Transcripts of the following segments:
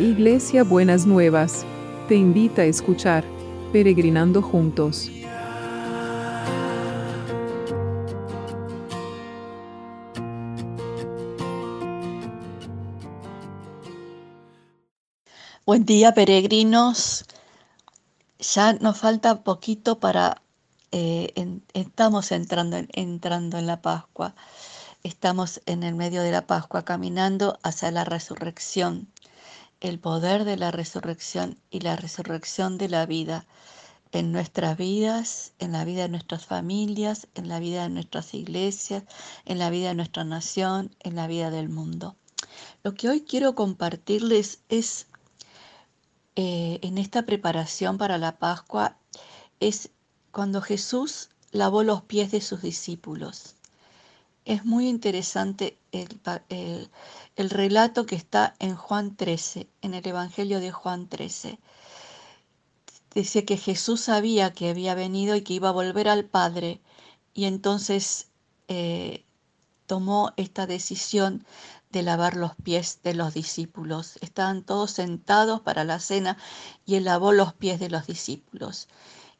Iglesia Buenas Nuevas, te invita a escuchar Peregrinando Juntos. Buen día, peregrinos. Ya nos falta poquito para... eh, estamos entrando en, entrando en la Pascua. Estamos en el medio de la Pascua, caminando hacia la resurrección, el poder de la resurrección y la resurrección de la vida en nuestras vidas, en la vida de nuestras familias, en la vida de nuestras iglesias, en la vida de nuestra nación, en la vida del mundo. Lo que hoy quiero compartirles es eh, en esta preparación para la Pascua es cuando Jesús lavó los pies de sus discípulos. Es muy interesante el, el relato que está en Juan 13, en el Evangelio de Juan 13. Dice que Jesús sabía que había venido y que iba a volver al Padre y entonces eh, tomó esta decisión de lavar los pies de los discípulos. Estaban todos sentados para la cena y él lavó los pies de los discípulos.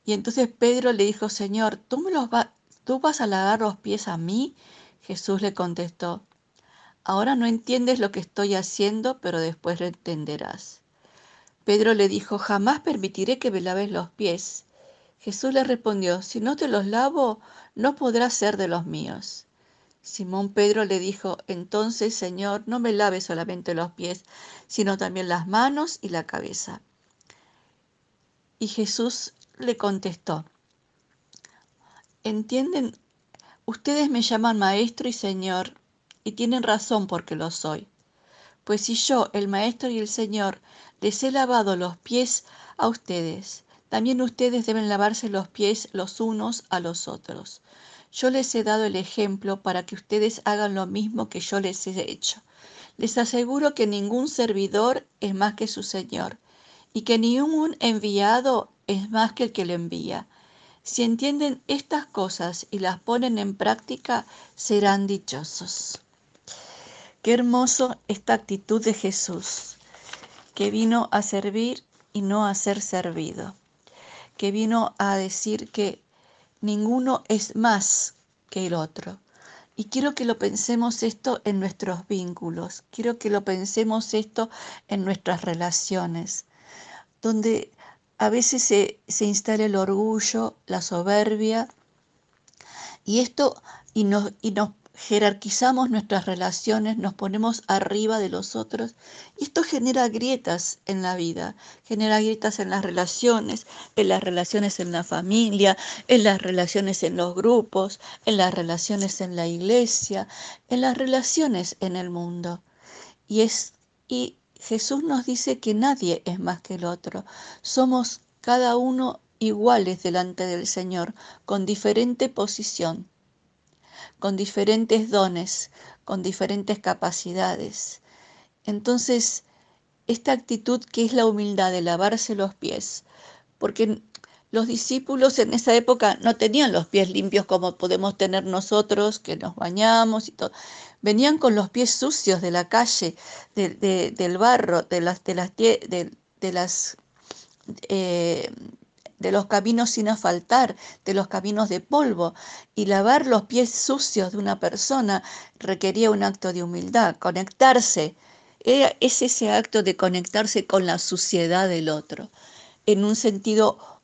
Y entonces Pedro le dijo, Señor, ¿tú, me los va- ¿tú vas a lavar los pies a mí? Jesús le contestó, ahora no entiendes lo que estoy haciendo, pero después lo entenderás. Pedro le dijo, jamás permitiré que me laves los pies. Jesús le respondió, si no te los lavo, no podrás ser de los míos. Simón Pedro le dijo, entonces, Señor, no me laves solamente los pies, sino también las manos y la cabeza. Y Jesús le contestó, ¿entienden? Ustedes me llaman maestro y señor, y tienen razón porque lo soy. Pues si yo, el maestro y el señor, les he lavado los pies a ustedes, también ustedes deben lavarse los pies los unos a los otros. Yo les he dado el ejemplo para que ustedes hagan lo mismo que yo les he hecho. Les aseguro que ningún servidor es más que su Señor, y que ningún enviado es más que el que lo envía. Si entienden estas cosas y las ponen en práctica, serán dichosos. Qué hermoso esta actitud de Jesús, que vino a servir y no a ser servido, que vino a decir que ninguno es más que el otro. Y quiero que lo pensemos esto en nuestros vínculos, quiero que lo pensemos esto en nuestras relaciones, donde a veces se, se instala el orgullo, la soberbia, y esto, y nos, y nos jerarquizamos nuestras relaciones, nos ponemos arriba de los otros, y esto genera grietas en la vida, genera grietas en las relaciones, en las relaciones en la familia, en las relaciones en los grupos, en las relaciones en la iglesia, en las relaciones en el mundo. Y es y Jesús nos dice que nadie es más que el otro. Somos cada uno iguales delante del Señor, con diferente posición, con diferentes dones, con diferentes capacidades. Entonces, esta actitud que es la humildad de lavarse los pies, porque los discípulos en esa época no tenían los pies limpios como podemos tener nosotros, que nos bañamos y todo. Venían con los pies sucios de la calle, de- de- del barro, de las, de las, eh, de los caminos sin asfaltar, de los caminos de polvo, y lavar los pies sucios de una persona requería un acto de humildad, conectarse. Es ese acto de conectarse con la suciedad del otro, en un sentido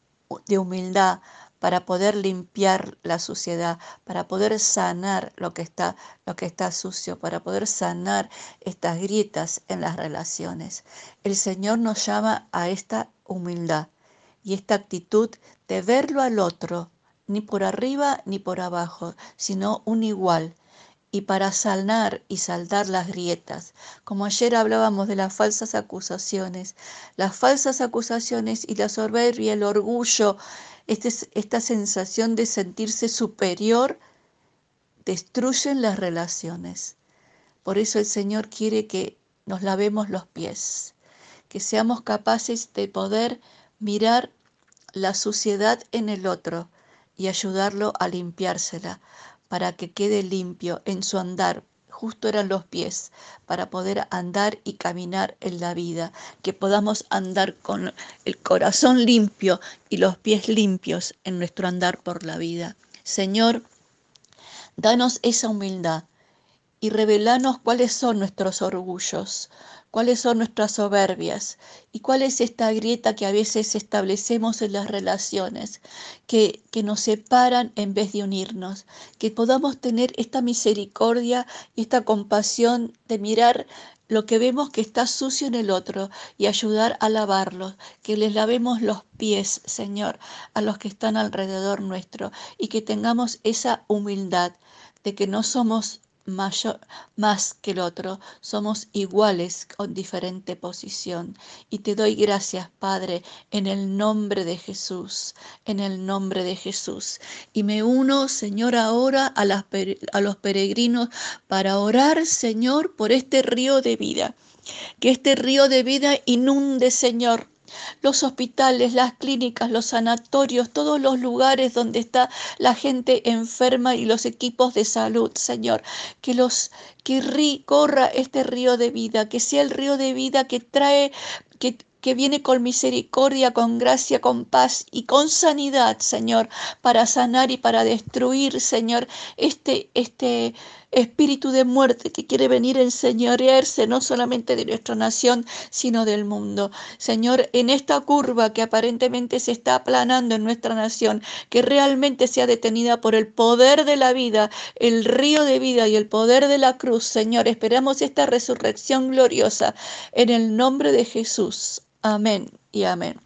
de humildad para poder limpiar la suciedad, para poder sanar lo que está lo que está sucio, para poder sanar estas grietas en las relaciones. El Señor nos llama a esta humildad y esta actitud de verlo al otro, ni por arriba ni por abajo, sino un igual. Y para sanar y saldar las grietas, como ayer hablábamos de las falsas acusaciones, las falsas acusaciones y la soberbia, el orgullo, este, esta sensación de sentirse superior, destruyen las relaciones. Por eso el Señor quiere que nos lavemos los pies, que seamos capaces de poder mirar la suciedad en el otro y ayudarlo a limpiársela para que quede limpio en su andar justo eran los pies para poder andar y caminar en la vida, que podamos andar con el corazón limpio y los pies limpios en nuestro andar por la vida. Señor, danos esa humildad y revelanos cuáles son nuestros orgullos, cuáles son nuestras soberbias y cuál es esta grieta que a veces establecemos en las relaciones, que, que nos separan en vez de unirnos, que podamos tener esta misericordia y esta compasión de mirar lo que vemos que está sucio en el otro y ayudar a lavarlo, que les lavemos los pies, Señor, a los que están alrededor nuestro y que tengamos esa humildad de que no somos más que el otro, somos iguales con diferente posición. Y te doy gracias, Padre, en el nombre de Jesús, en el nombre de Jesús. Y me uno, Señor, ahora a, las, a los peregrinos para orar, Señor, por este río de vida. Que este río de vida inunde, Señor, los hospitales, las clínicas, los sanatorios, todos los lugares donde está la gente enferma y los equipos de salud, Señor. Que los que corra este río de vida, que sea el río de vida que trae que que viene con misericordia, con gracia, con paz y con sanidad, Señor, para sanar y para destruir, Señor, este, este espíritu de muerte que quiere venir a enseñorearse no solamente de nuestra nación, sino del mundo. Señor, en esta curva que aparentemente se está aplanando en nuestra nación, que realmente sea detenida por el poder de la vida, el río de vida y el poder de la cruz, Señor, esperamos esta resurrección gloriosa en el nombre de Jesús. Amén y amén.